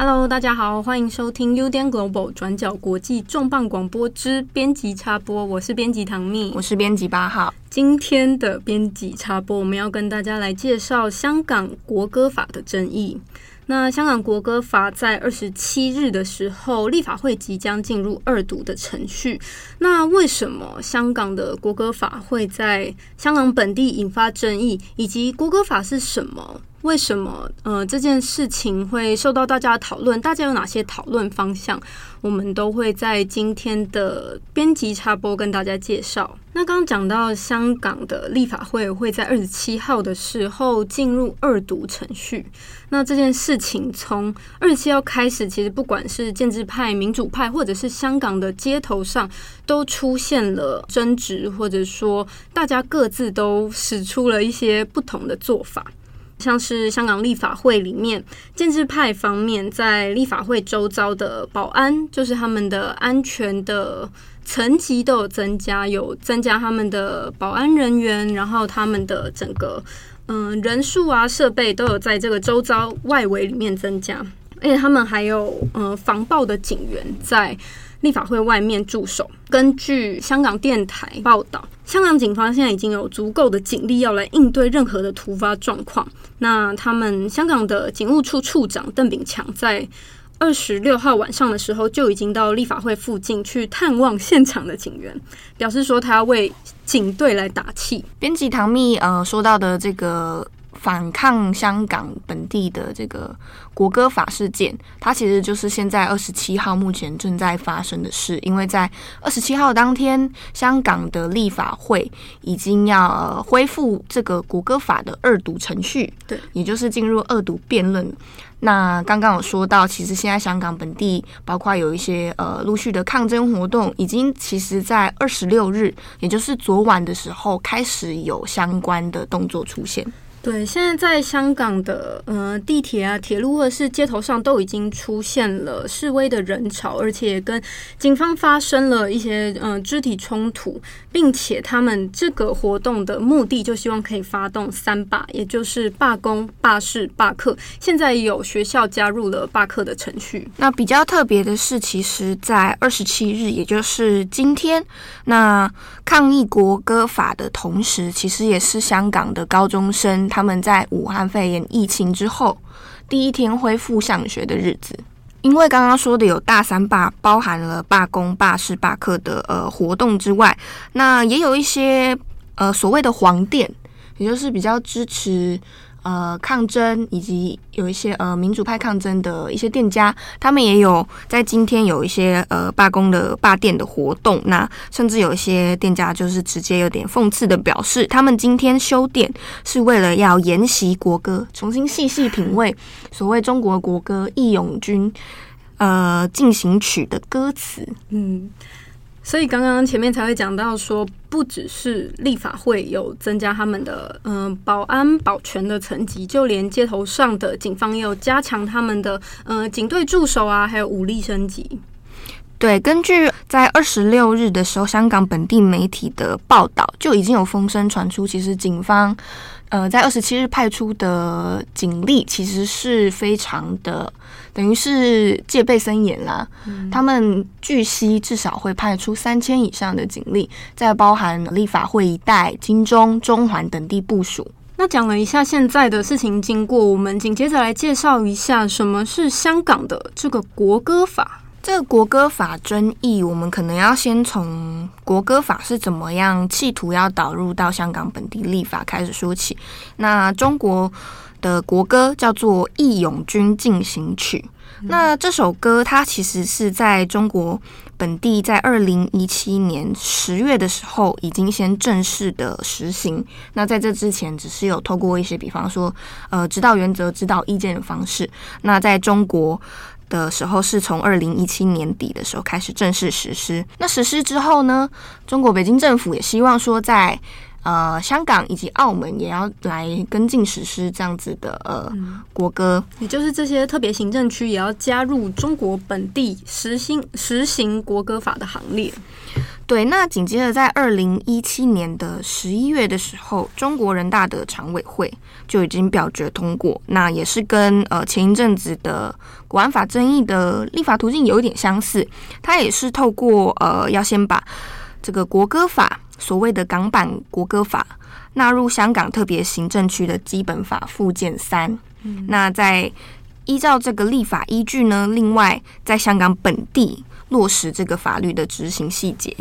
Hello，大家好，欢迎收听 UDN Global 转角国际重磅广播之编辑插播，我是编辑唐蜜，我是编辑八号。今天的编辑插播，我们要跟大家来介绍香港国歌法的争议。那香港国歌法在二十七日的时候，立法会即将进入二读的程序。那为什么香港的国歌法会在香港本地引发争议？以及国歌法是什么？为什么呃这件事情会受到大家的讨论？大家有哪些讨论方向？我们都会在今天的编辑插播跟大家介绍。那刚刚讲到香港的立法会会在二十七号的时候进入二读程序。那这件事情从二十七号开始，其实不管是建制派、民主派，或者是香港的街头上，都出现了争执，或者说大家各自都使出了一些不同的做法。像是香港立法会里面，建制派方面在立法会周遭的保安，就是他们的安全的层级都有增加，有增加他们的保安人员，然后他们的整个嗯、人数啊设备都有在这个周遭外围里面增加，而且他们还有嗯防暴的警员在立法会外面驻守。根据香港电台报道，香港警方现在已经有足够的警力要来应对任何的突发状况。那他们香港的警务处处长邓炳强在二十六号晚上的时候就已经到立法会附近去探望现场的警员，表示说他要为警队来打气。编辑唐蜜呃说到的这个。反抗香港本地的这个国歌法事件，它其实就是现在二十七号目前正在发生的事。因为在二十七号当天，香港的立法会已经要恢复这个国歌法的二读程序，对，也就是进入二读辩论。那刚刚有说到，其实现在香港本地包括有一些呃陆续的抗争活动，已经其实在二十六日，也就是昨晚的时候开始有相关的动作出现。对，现在在香港的呃地铁啊、铁路或者是街头上都已经出现了示威的人潮，而且跟警方发生了一些呃肢体冲突，并且他们这个活动的目的就希望可以发动三罢，也就是罢工、罢市、罢课。现在有学校加入了罢课的程序。那比较特别的是，其实，在二十七日，也就是今天，那抗议国歌法的同时，其实也是香港的高中生。他们在武汉肺炎疫情之后第一天恢复上学的日子，因为刚刚说的有大三罢，包含了罢工、罢市、罢课的呃活动之外，那也有一些呃所谓的黄店，也就是比较支持。呃，抗争以及有一些呃民主派抗争的一些店家，他们也有在今天有一些呃罢工的罢店的活动。那甚至有一些店家就是直接有点讽刺的表示，他们今天休店是为了要研习国歌，重新细细品味所谓中国国歌《义勇军呃进行曲》的歌词。嗯。所以刚刚前面才会讲到说，不只是立法会有增加他们的嗯、保安保全的层级，就连街头上的警方也有加强他们的嗯、呃、警队驻守啊，还有武力升级。对，根据在二十六日的时候，香港本地媒体的报道，就已经有风声传出，其实警方。呃，在二十七日派出的警力其实是非常的，等于是戒备森严啦。嗯、他们据悉至少会派出三千以上的警力，在包含立法会一带、金钟、中环等地部署。那讲了一下现在的事情经过，我们紧接着来介绍一下什么是香港的这个国歌法。这个国歌法争议，我们可能要先从国歌法是怎么样企图要导入到香港本地立法开始说起。那中国的国歌叫做《义勇军进行曲》，那这首歌它其实是在中国本地在二零一七年十月的时候已经先正式的实行。那在这之前，只是有透过一些，比方说呃指导原则、指导意见的方式。那在中国。的时候是从二零一七年底的时候开始正式实施。那实施之后呢，中国北京政府也希望说在，在呃香港以及澳门也要来跟进实施这样子的呃国歌，也就是这些特别行政区也要加入中国本地实行实行国歌法的行列。对，那紧接着在二零一七年的十一月的时候，中国人大的常委会就已经表决通过，那也是跟呃前一阵子的国安法争议的立法途径有一点相似，它也是透过呃要先把这个国歌法所谓的港版国歌法纳入香港特别行政区的基本法附件三，嗯，那在依照这个立法依据呢，另外在香港本地。落实这个法律的执行细节，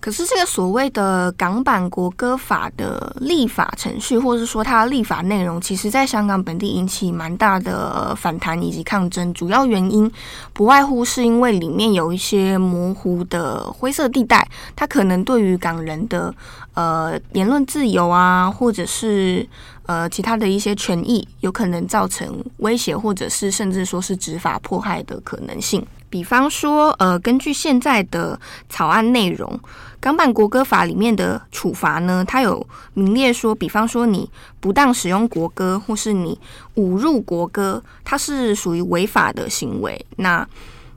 可是这个所谓的港版国歌法的立法程序，或者说它的立法内容，其实在香港本地引起蛮大的反弹以及抗争。主要原因不外乎是因为里面有一些模糊的灰色地带，它可能对于港人的呃言论自由啊，或者是呃其他的一些权益，有可能造成威胁，或者是甚至说是执法迫害的可能性。比方说，呃，根据现在的草案内容，港版国歌法里面的处罚呢，它有明列说，比方说你不当使用国歌，或是你侮辱国歌，它是属于违法的行为。那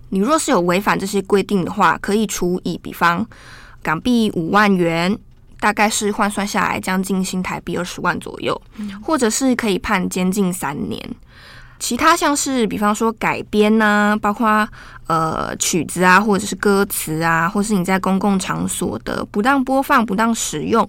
你若是有违反这些规定的话，可以处以比方港币五万元，大概是换算下来将近新台币二十万左右，或者是可以判监禁三年。其他像是，比方说改编呐、啊，包括呃曲子啊，或者是歌词啊，或是你在公共场所的不当播放、不当使用、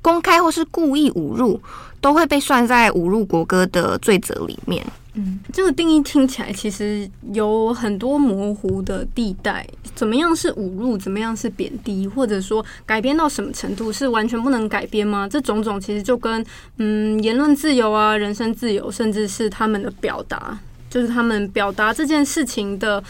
公开或是故意侮辱，都会被算在侮辱国歌的罪责里面。嗯，这个定义听起来其实有很多模糊的地带。怎么样是侮辱？怎么样是贬低？或者说改编到什么程度是完全不能改编吗？这种种其实就跟嗯言论自由啊、人身自由，甚至是他们的表达，就是他们表达这件事情的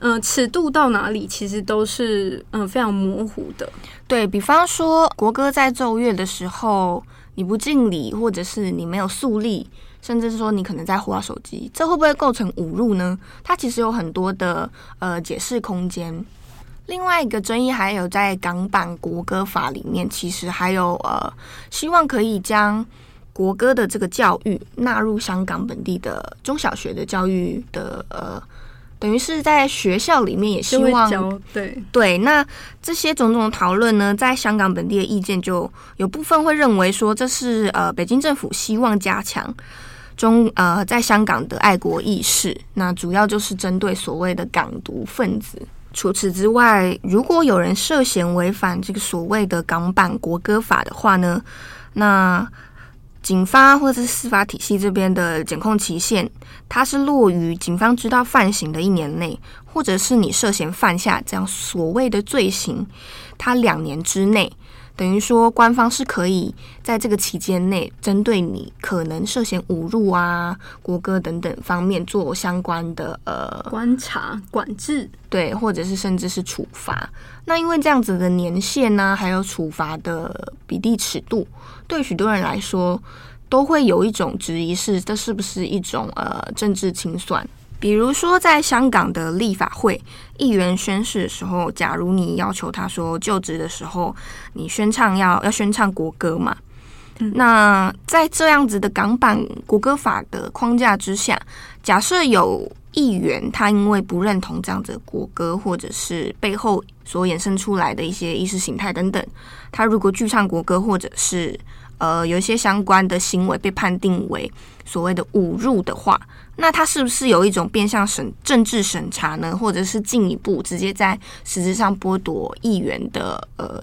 嗯、呃、尺度到哪里，其实都是嗯、呃、非常模糊的。对，比方说国歌在奏乐的时候，你不敬礼，或者是你没有肃立。甚至是说你可能在滑手机，这会不会构成侮辱呢？它其实有很多的呃解释空间。另外一个争议还有在港版国歌法里面，其实还有呃希望可以将国歌的这个教育纳入香港本地的中小学的教育的呃，等于是在学校里面也希望对对。那这些种种讨论呢，在香港本地的意见就有部分会认为说，这是呃北京政府希望加强。中呃，在香港的爱国意识，那主要就是针对所谓的港独分子。除此之外，如果有人涉嫌违反这个所谓的港版国歌法的话呢，那警方或者是司法体系这边的检控期限，它是落于警方知道犯行的一年内，或者是你涉嫌犯下这样所谓的罪行，它两年之内。等于说，官方是可以在这个期间内，针对你可能涉嫌侮辱啊、国歌等等方面做相关的呃观察、管制，对，或者是甚至是处罚。那因为这样子的年限呢、啊，还有处罚的比例尺度，对许多人来说，都会有一种质疑是，是这是不是一种呃政治清算？比如说，在香港的立法会议员宣誓的时候，假如你要求他说就职的时候，你宣唱要要宣唱国歌嘛？嗯、那在这样子的港版国歌法的框架之下，假设有议员他因为不认同这样子的国歌，或者是背后所衍生出来的一些意识形态等等，他如果拒唱国歌，或者是呃有一些相关的行为被判定为所谓的侮辱的话，那他是不是有一种变相审政治审查呢？或者是进一步直接在实质上剥夺议员的呃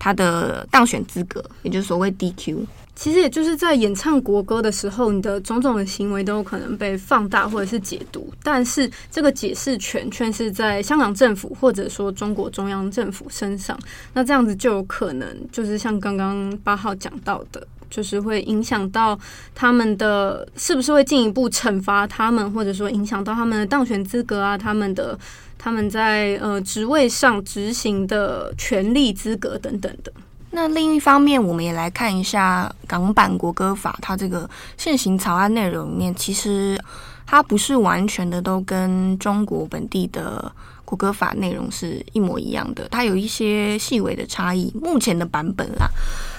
他的当选资格，也就是所谓 DQ？其实也就是在演唱国歌的时候，你的种种的行为都有可能被放大或者是解读，但是这个解释权却是在香港政府或者说中国中央政府身上。那这样子就有可能就是像刚刚八号讲到的。就是会影响到他们的，是不是会进一步惩罚他们，或者说影响到他们的当选资格啊，他们的他们在呃职位上执行的权利资格等等的。那另一方面，我们也来看一下港版国歌法，它这个现行草案内容里面，其实它不是完全的都跟中国本地的国歌法内容是一模一样的，它有一些细微的差异。目前的版本啦。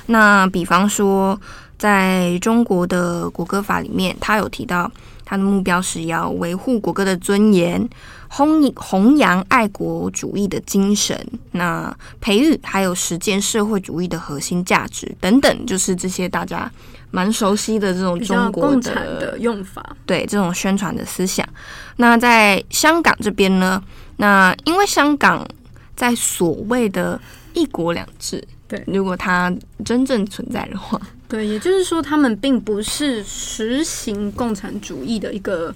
那比方说，在中国的国歌法里面，他有提到，它的目标是要维护国歌的尊严，弘弘扬爱国主义的精神，那培育还有实践社会主义的核心价值等等，就是这些大家蛮熟悉的这种中国的，的用法，对这种宣传的思想。那在香港这边呢，那因为香港在所谓的一国两制。对，如果它真正存在的话，对，也就是说，他们并不是实行共产主义的一个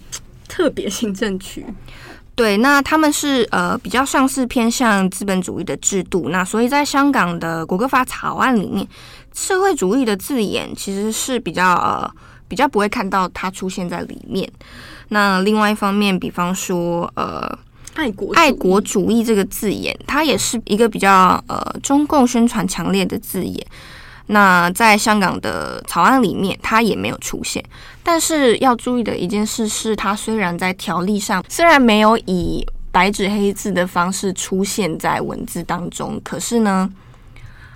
特别行政区。对，那他们是呃比较像是偏向资本主义的制度。那所以在香港的国歌法草案里面，社会主义的字眼其实是比较呃比较不会看到它出现在里面。那另外一方面，比方说呃。爱国爱国主义这个字眼，它也是一个比较呃中共宣传强烈的字眼。那在香港的草案里面，它也没有出现。但是要注意的一件事是，它虽然在条例上虽然没有以白纸黑字的方式出现在文字当中，可是呢，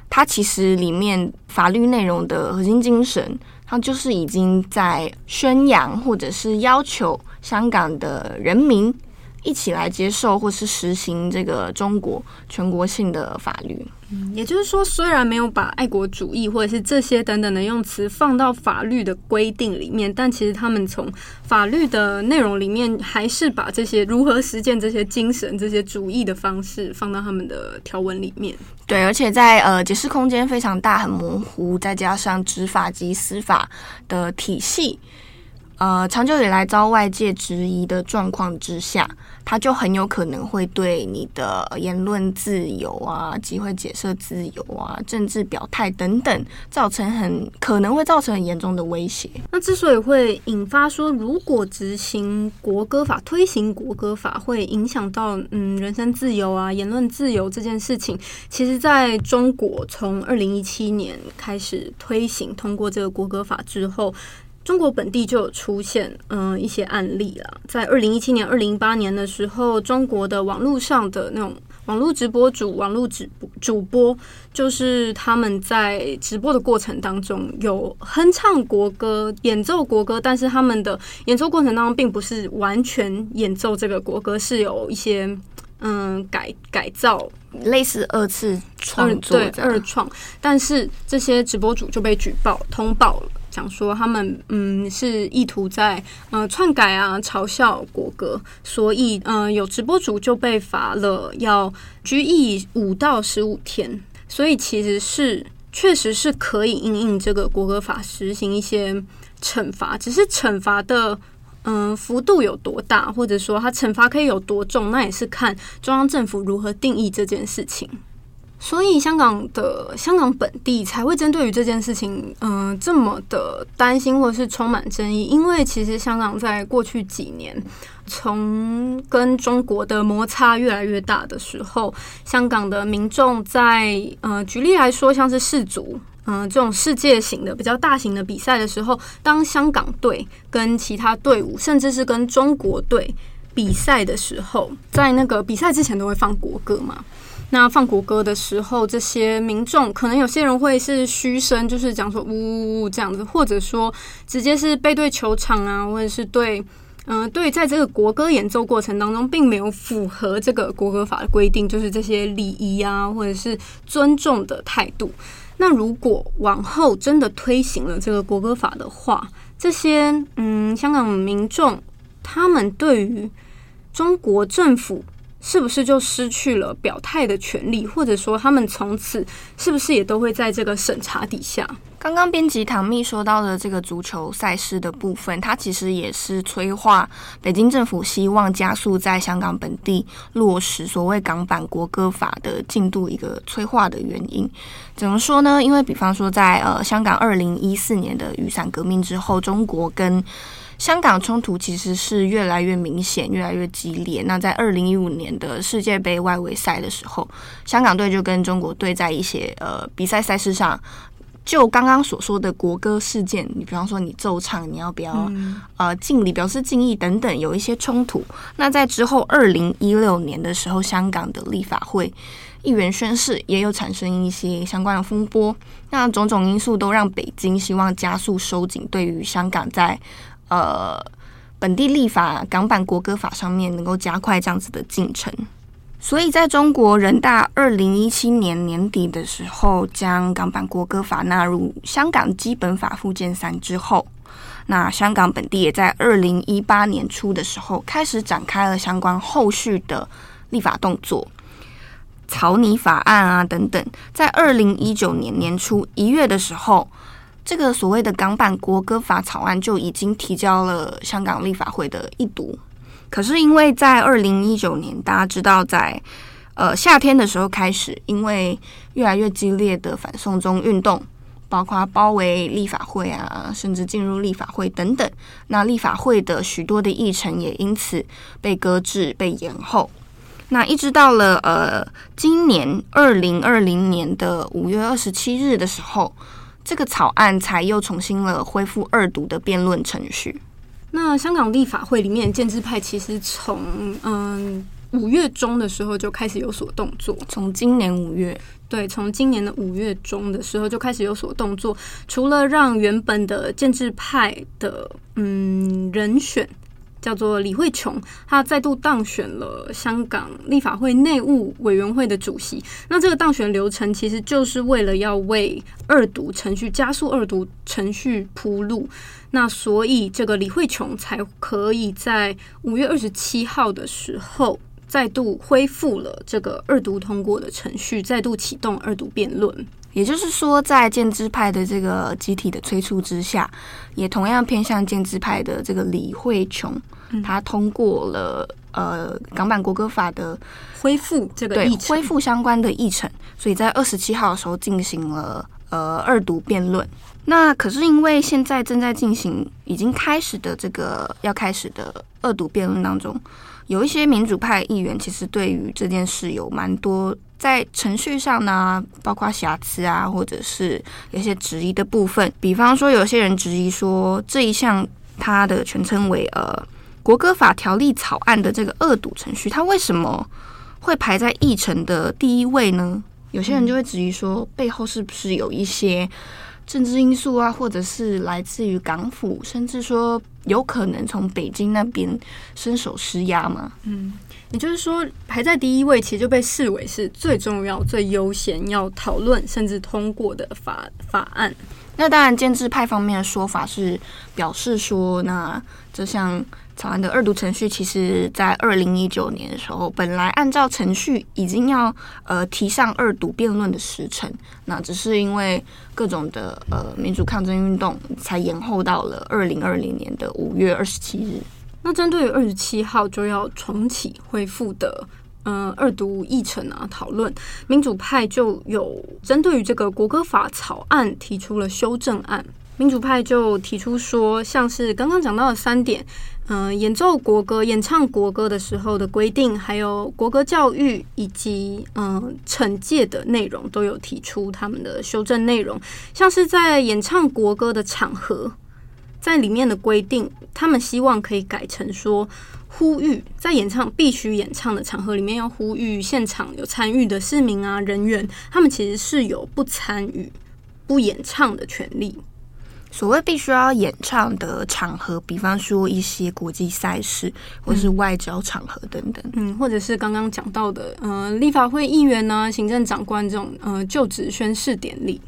它其实里面法律内容的核心精神，它就是已经在宣扬或者是要求香港的人民。一起来接受或是实行这个中国全国性的法律。也就是说，虽然没有把爱国主义或者是这些等等的用词放到法律的规定里面，但其实他们从法律的内容里面，还是把这些如何实践这些精神、这些主义的方式放到他们的条文里面。对，而且在呃解释空间非常大、很模糊，再加上执法及司法的体系。呃，长久以来遭外界质疑的状况之下，它就很有可能会对你的言论自由啊、集会解释自由啊、政治表态等等，造成很可能会造成很严重的威胁。那之所以会引发说，如果执行国歌法、推行国歌法会影响到嗯人身自由啊、言论自由这件事情，其实在中国从二零一七年开始推行通过这个国歌法之后。中国本地就有出现嗯、呃、一些案例了，在二零一七年、二零一八年的时候，中国的网络上的那种网络直播主、网络直播主播，就是他们在直播的过程当中有哼唱国歌、演奏国歌，但是他们的演奏过程当中并不是完全演奏这个国歌，是有一些嗯、呃、改改造，类似二次创作对二创，但是这些直播主就被举报通报了。讲说他们嗯是意图在呃篡改啊嘲笑国歌，所以嗯、有直播主就被罚了要拘役五到十五天，所以其实是确实是可以因应这个国歌法实行一些惩罚，只是惩罚的嗯、幅度有多大，或者说他惩罚可以有多重，那也是看中央政府如何定义这件事情。所以，香港的香港本地才会针对于这件事情，嗯、这么的担心或者是充满争议。因为其实香港在过去几年，从跟中国的摩擦越来越大的时候，香港的民众在，呃，举例来说，像是世足，嗯、这种世界型的比较大型的比赛的时候，当香港队跟其他队伍，甚至是跟中国队比赛的时候，在那个比赛之前都会放国歌嘛。那放国歌的时候，这些民众可能有些人会是嘘声，就是讲说呜呜呜这样子，或者说直接是背对球场啊，或者是对，嗯、呃，对，在这个国歌演奏过程当中，并没有符合这个国歌法的规定，就是这些礼仪啊，或者是尊重的态度。那如果往后真的推行了这个国歌法的话，这些嗯，香港民众他们对于中国政府。是不是就失去了表态的权利，或者说他们从此是不是也都会在这个审查底下？刚刚编辑唐蜜说到的这个足球赛事的部分，它其实也是催化北京政府希望加速在香港本地落实所谓港版国歌法的进度一个催化的原因。怎么说呢？因为比方说在呃香港二零一四年的雨伞革命之后，中国跟香港冲突其实是越来越明显、越来越激烈。那在二零一五年的世界杯外围赛的时候，香港队就跟中国队在一些呃比赛赛事上，就刚刚所说的国歌事件，你比方说你奏唱，你要不要呃敬礼、表示敬意等等，有一些冲突。那在之后二零一六年的时候，香港的立法会议员宣誓，也有产生一些相关的风波。那种种因素都让北京希望加速收紧对于香港在呃，本地立法港版国歌法上面能够加快这样子的进程。所以，在中国人大二零一七年年底的时候，将港版国歌法纳入香港基本法附件三之后，那香港本地也在二零一八年初的时候开始展开了相关后续的立法动作，草拟法案啊等等。在二零一九年年初一月的时候，这个所谓的港版国歌法草案就已经提交了香港立法会的一读。可是因为在二零一九年，大家知道在呃夏天的时候开始，因为越来越激烈的反送中运动，包括包围立法会啊，甚至进入立法会等等，那立法会的许多的议程也因此被搁置、被延后。那一直到了呃今年二零二零年的五月二十七日的时候，这个草案才又重新了恢复二读的辩论程序。那香港立法会里面建制派其实从嗯五月中的时候就开始有所动作，从今年五月，对，从今年的五月中的时候就开始有所动作，除了让原本的建制派的嗯人选。叫做李慧琼，她再度当选了香港立法会内务委员会的主席。那这个当选流程其实就是为了要为二读程序加速二读程序铺路。那所以这个李慧琼才可以在五月二十七号的时候再度恢复了这个二读通过的程序，再度启动二读辩论。也就是说，在建制派的这个集体的催促之下，也同样偏向建制派的这个李慧琼，他通过了呃港版国歌法的恢复这个议程，恢复相关的议程，所以在二十七号的时候进行了呃二读辩论。那可是因为现在正在进行已经开始的这个要开始的二读辩论当中，有一些民主派议员其实对于这件事有蛮多。在程序上呢，包括瑕疵啊，或者是有些质疑的部分。比方说，有些人质疑说，这一项它的全称为呃国歌法条例草案的这个二堵程序，它为什么会排在议程的第一位呢？有些人就会质疑说，背后是不是有一些政治因素啊，或者是来自于港府，甚至说有可能从北京那边伸手施压吗？嗯。也就是说，排在第一位，其实就被视为是最重要、最优先要讨论甚至通过的法法案。那当然，建制派方面的说法是表示说，那这项草案的二读程序，其实在二零一九年的时候，本来按照程序已经要呃提上二读辩论的时程，那只是因为各种的呃民主抗争运动，才延后到了二零二零年的五月二十七日。那针对于二十七号就要重启恢复的，嗯、二读议程啊，讨论民主派就有针对于这个国歌法草案提出了修正案。民主派就提出说，像是刚刚讲到的三点，嗯、演奏国歌、演唱国歌的时候的规定，还有国歌教育以及嗯、惩戒的内容，都有提出他们的修正内容，像是在演唱国歌的场合。在里面的规定，他们希望可以改成说，呼吁在演唱必须演唱的场合里面，要呼吁现场有参与的市民啊人员，他们其实是有不参与、不演唱的权利。所谓必须要演唱的场合，比方说一些国际赛事，或是外交场合等等，嗯，或者是刚刚讲到的，呃，立法会议员呢、啊、行政长官这种，呃，就职宣誓典礼。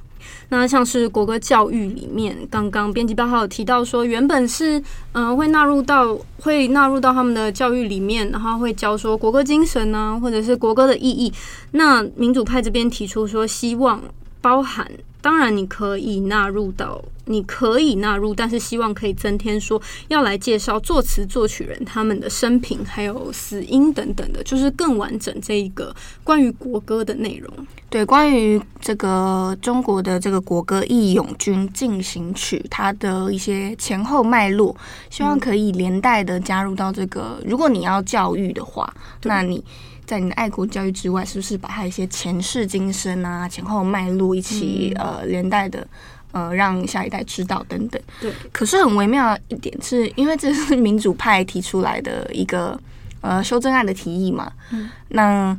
那像是国歌教育里面，刚刚编辑报号有提到说，原本是嗯、呃、会纳入到会纳入到他们的教育里面，然后会教说国歌精神呢、啊，或者是国歌的意义。那民主派这边提出说，希望包含。当然，你可以纳入到，你可以纳入，但是希望可以增添说要来介绍作词作曲人他们的生平，还有死因等等的，就是更完整这一个关于国歌的内容。对，关于这个中国的这个国歌《义勇军进行曲》，它的一些前后脉络，希望可以连带的加入到这个。如果你要教育的话，那你。在你的爱国教育之外，是不是把它一些前世今生啊、前后脉络一起、嗯、呃连带的呃让下一代知道等等？对。可是很微妙的一点是，因为这是民主派提出来的一个呃修正案的提议嘛。嗯。那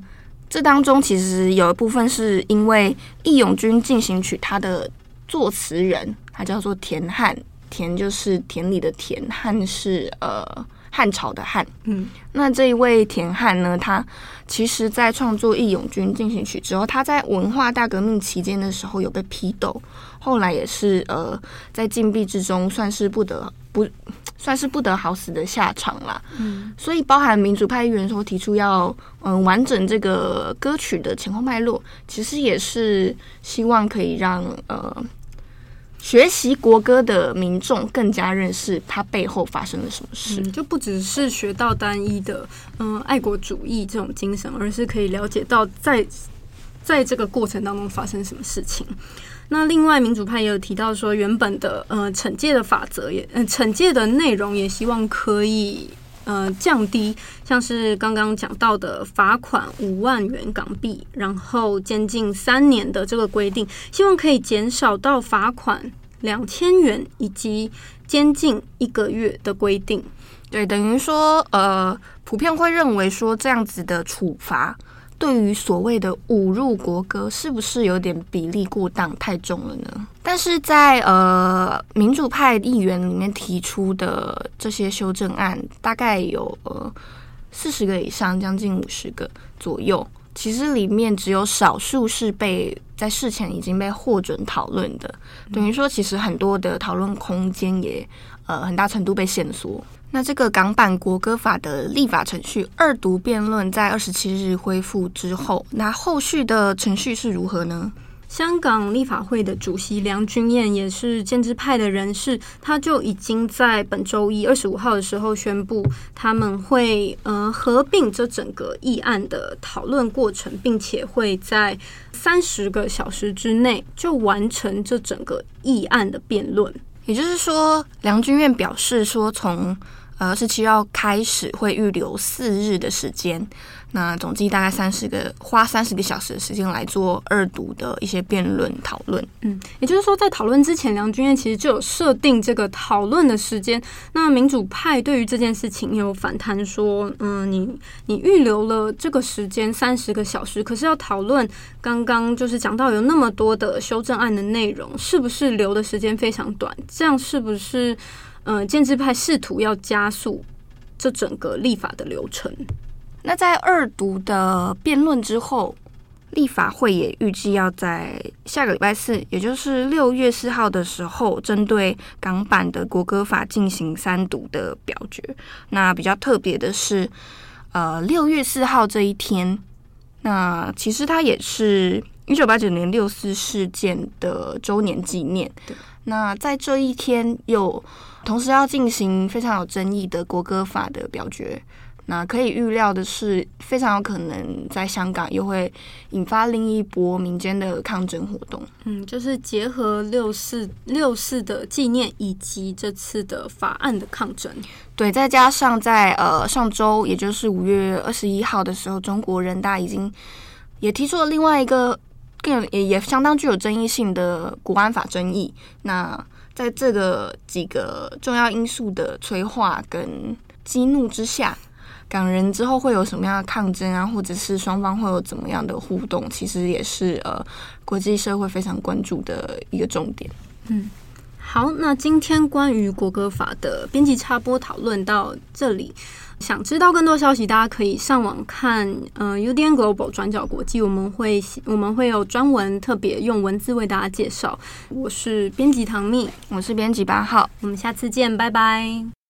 这当中其实有一部分是因为《义勇军进行曲》它的作词人他叫做田汉，田就是田里的田，汉是呃汉朝的汉。嗯，那这一位田汉呢，他其实在创作《义勇军进行曲》之后，他在文化大革命期间的时候有被批斗，后来也是呃在禁闭之中，算是不得不算是不得好死的下场啦。嗯，所以包含民主派议员说提出要嗯、呃、完整这个歌曲的前后脉络，其实也是希望可以让呃。学习国歌的民众更加认识它背后发生了什么事，就不只是学到单一的嗯爱国主义这种精神，而是可以了解到在在这个过程当中发生什么事情。那另外民主派也有提到说，原本的呃惩戒的法则也嗯惩戒的内容也希望可以。呃，降低像是刚刚讲到的罚款五万元港币，然后监禁三年的这个规定，希望可以减少到罚款两千元以及监禁一个月的规定。对，等于说，呃，普遍会认为说这样子的处罚。对于所谓的侮辱国歌，是不是有点比例过当太重了呢？但是在呃民主派议员里面提出的这些修正案，大概有呃四十个以上，将近五十个左右。其实里面只有少数是被在事前已经被获准讨论的，等于说其实很多的讨论空间也呃很大程度被限缩。那这个港版国歌法的立法程序二读辩论在二十七日恢复之后，那后续的程序是如何呢？香港立法会的主席梁君彦也是建制派的人士，他就已经在本周一二十五号的时候宣布，他们会呃合并这整个议案的讨论过程，并且会在三十个小时之内就完成这整个议案的辩论。也就是说，梁君彦表示说从。呃，十七号开始会预留四日的时间，那总计大概三十个，花三十个小时的时间来做二读的一些辩论讨论。嗯，也就是说，在讨论之前，梁君彦其实就有设定这个讨论的时间。那民主派对于这件事情也有反弹说，嗯，你你预留了这个时间三十个小时，可是要讨论刚刚就是讲到有那么多的修正案的内容，是不是留的时间非常短？这样是不是？嗯，建制派试图要加速这整个立法的流程。那在二读的辩论之后，立法会也预计要在下个礼拜四，也就是六月四号的时候，针对港版的国歌法进行三读的表决。那比较特别的是，呃，六月四号这一天，那其实它也是一九八九年六四事件的周年纪念。对。那在这一天又同时要进行非常有争议的国歌法的表决，那可以预料的是，非常有可能在香港又会引发另一波民间的抗争活动。嗯，就是结合六四六四的纪念以及这次的法案的抗争。对，再加上在呃上周，也就是五月二十一号的时候，中国人大已经也提出了另外一个。更也也相当具有争议性的国安法争议。那在这个几个重要因素的催化跟激怒之下，港人之后会有什么样的抗争啊，或者是双方会有怎么样的互动，其实也是呃国际社会非常关注的一个重点。嗯，好，那今天关于国歌法的编辑插播讨论到这里。想知道更多消息，大家可以上网看，嗯、呃、，UDN Global 转角国际，我们会我们会有专文特别用文字为大家介绍。我是编辑唐蜜，我是编辑八号，我们下次见，拜拜。